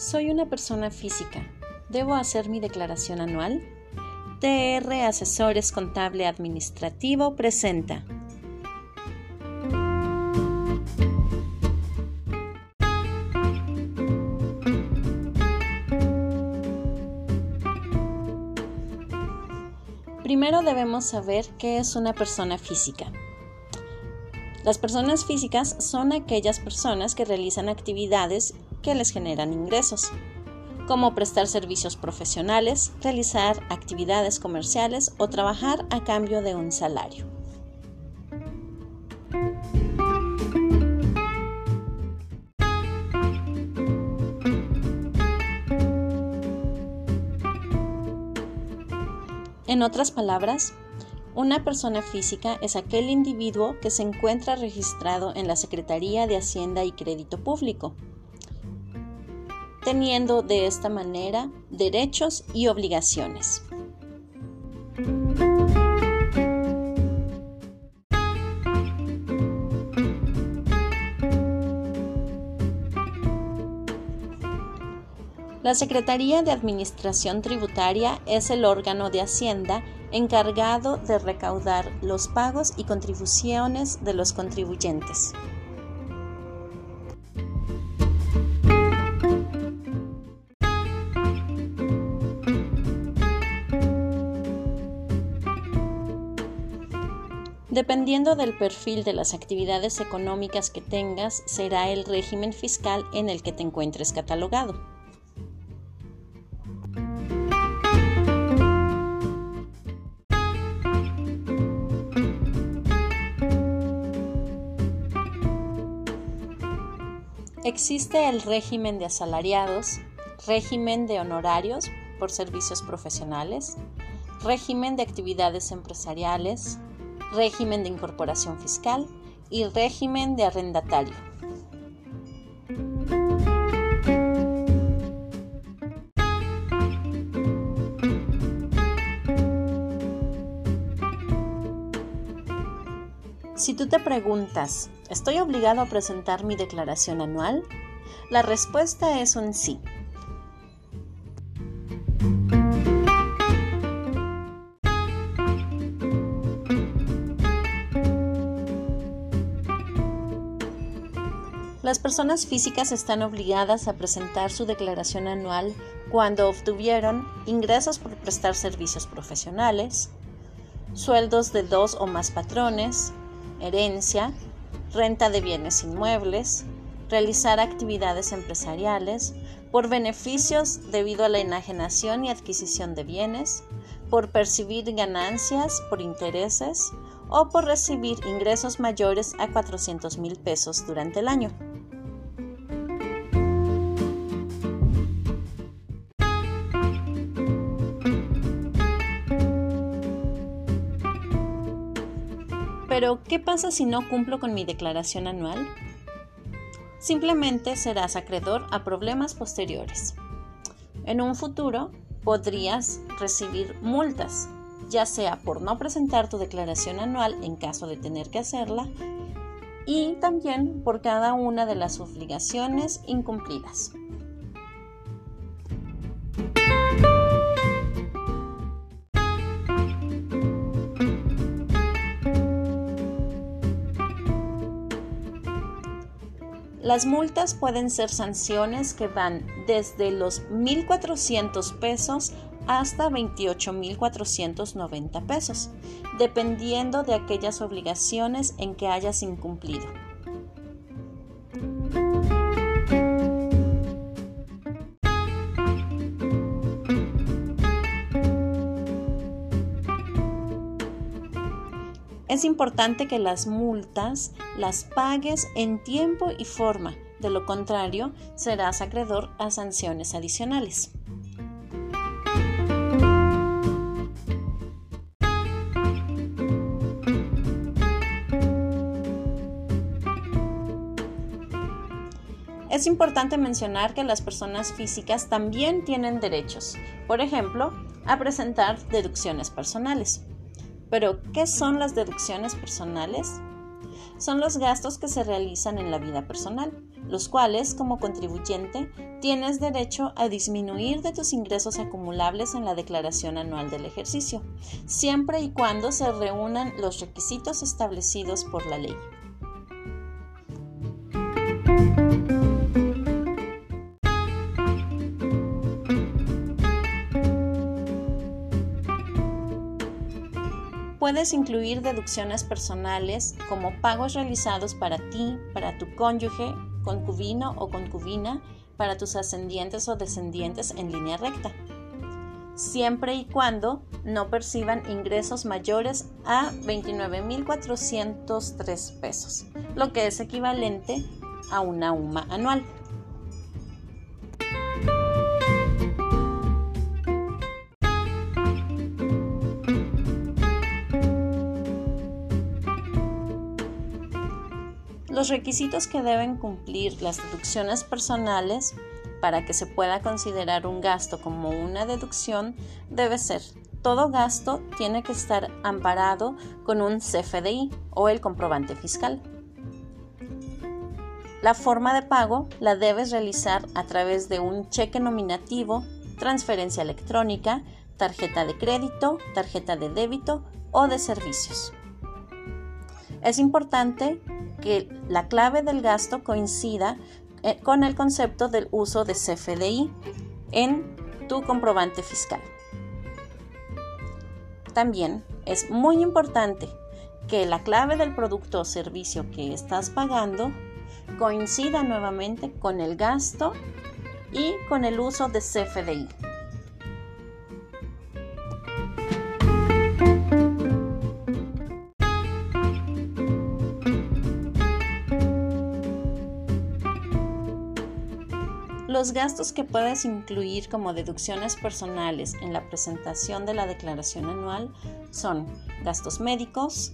Soy una persona física. ¿Debo hacer mi declaración anual? TR Asesores Contable Administrativo presenta. Primero debemos saber qué es una persona física. Las personas físicas son aquellas personas que realizan actividades que les generan ingresos, como prestar servicios profesionales, realizar actividades comerciales o trabajar a cambio de un salario. En otras palabras, una persona física es aquel individuo que se encuentra registrado en la Secretaría de Hacienda y Crédito Público teniendo de esta manera derechos y obligaciones. La Secretaría de Administración Tributaria es el órgano de Hacienda encargado de recaudar los pagos y contribuciones de los contribuyentes. Dependiendo del perfil de las actividades económicas que tengas, será el régimen fiscal en el que te encuentres catalogado. Existe el régimen de asalariados, régimen de honorarios por servicios profesionales, régimen de actividades empresariales, régimen de incorporación fiscal y régimen de arrendatario. Si tú te preguntas, ¿estoy obligado a presentar mi declaración anual? La respuesta es un sí. Las personas físicas están obligadas a presentar su declaración anual cuando obtuvieron ingresos por prestar servicios profesionales, sueldos de dos o más patrones, herencia, renta de bienes inmuebles, realizar actividades empresariales, por beneficios debido a la enajenación y adquisición de bienes, por percibir ganancias por intereses o por recibir ingresos mayores a 400 mil pesos durante el año. Pero, ¿qué pasa si no cumplo con mi declaración anual? Simplemente serás acreedor a problemas posteriores. En un futuro podrías recibir multas, ya sea por no presentar tu declaración anual en caso de tener que hacerla, y también por cada una de las obligaciones incumplidas. Las multas pueden ser sanciones que van desde los 1.400 pesos hasta 28.490 pesos, dependiendo de aquellas obligaciones en que hayas incumplido. Es importante que las multas las pagues en tiempo y forma, de lo contrario serás acreedor a sanciones adicionales. Es importante mencionar que las personas físicas también tienen derechos, por ejemplo, a presentar deducciones personales. Pero, ¿qué son las deducciones personales? Son los gastos que se realizan en la vida personal, los cuales, como contribuyente, tienes derecho a disminuir de tus ingresos acumulables en la declaración anual del ejercicio, siempre y cuando se reúnan los requisitos establecidos por la ley. Puedes incluir deducciones personales como pagos realizados para ti, para tu cónyuge, concubino o concubina, para tus ascendientes o descendientes en línea recta, siempre y cuando no perciban ingresos mayores a 29.403 pesos, lo que es equivalente a una UMA anual. Los requisitos que deben cumplir las deducciones personales para que se pueda considerar un gasto como una deducción debe ser todo gasto tiene que estar amparado con un CFDI o el comprobante fiscal. La forma de pago la debes realizar a través de un cheque nominativo, transferencia electrónica, tarjeta de crédito, tarjeta de débito o de servicios. Es importante que la clave del gasto coincida eh, con el concepto del uso de CFDI en tu comprobante fiscal. También es muy importante que la clave del producto o servicio que estás pagando coincida nuevamente con el gasto y con el uso de CFDI. Los gastos que puedes incluir como deducciones personales en la presentación de la declaración anual son gastos médicos,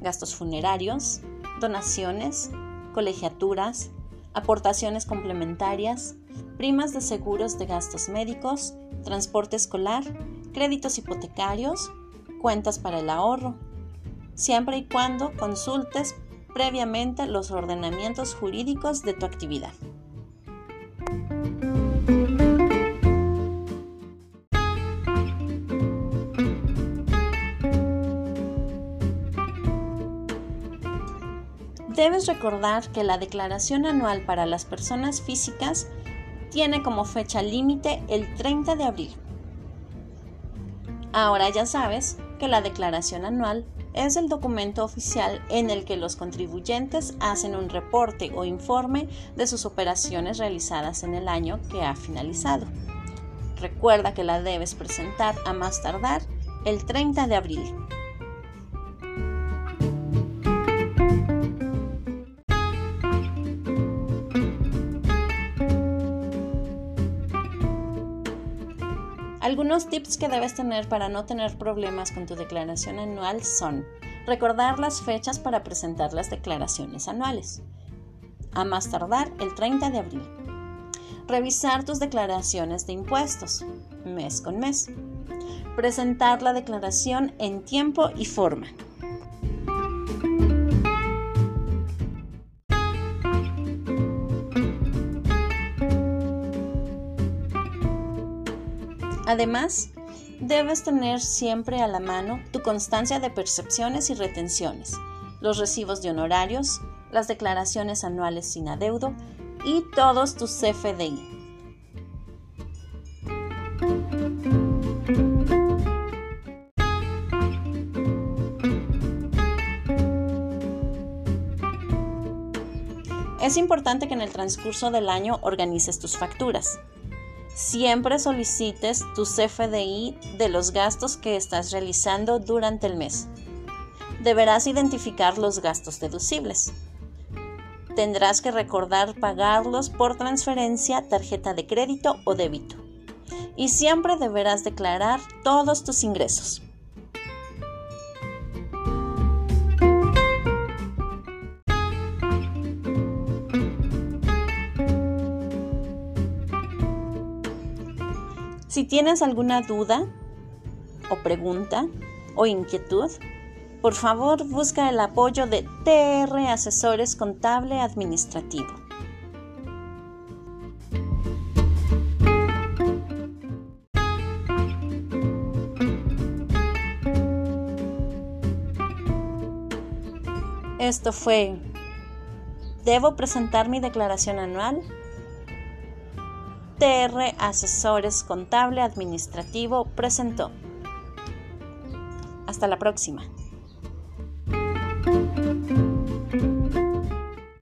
gastos funerarios, donaciones, colegiaturas, aportaciones complementarias, primas de seguros de gastos médicos, transporte escolar, créditos hipotecarios, cuentas para el ahorro, siempre y cuando consultes previamente los ordenamientos jurídicos de tu actividad. Debes recordar que la declaración anual para las personas físicas tiene como fecha límite el 30 de abril. Ahora ya sabes que la declaración anual es el documento oficial en el que los contribuyentes hacen un reporte o informe de sus operaciones realizadas en el año que ha finalizado. Recuerda que la debes presentar a más tardar el 30 de abril. Algunos tips que debes tener para no tener problemas con tu declaración anual son recordar las fechas para presentar las declaraciones anuales, a más tardar el 30 de abril. Revisar tus declaraciones de impuestos, mes con mes. Presentar la declaración en tiempo y forma. Además, debes tener siempre a la mano tu constancia de percepciones y retenciones, los recibos de honorarios, las declaraciones anuales sin adeudo y todos tus CFDI. Es importante que en el transcurso del año organices tus facturas. Siempre solicites tu CFDI de los gastos que estás realizando durante el mes. Deberás identificar los gastos deducibles. Tendrás que recordar pagarlos por transferencia, tarjeta de crédito o débito. Y siempre deberás declarar todos tus ingresos. Si tienes alguna duda o pregunta o inquietud, por favor busca el apoyo de TR Asesores Contable Administrativo. Esto fue, ¿debo presentar mi declaración anual? Asesores Contable Administrativo presentó. Hasta la próxima.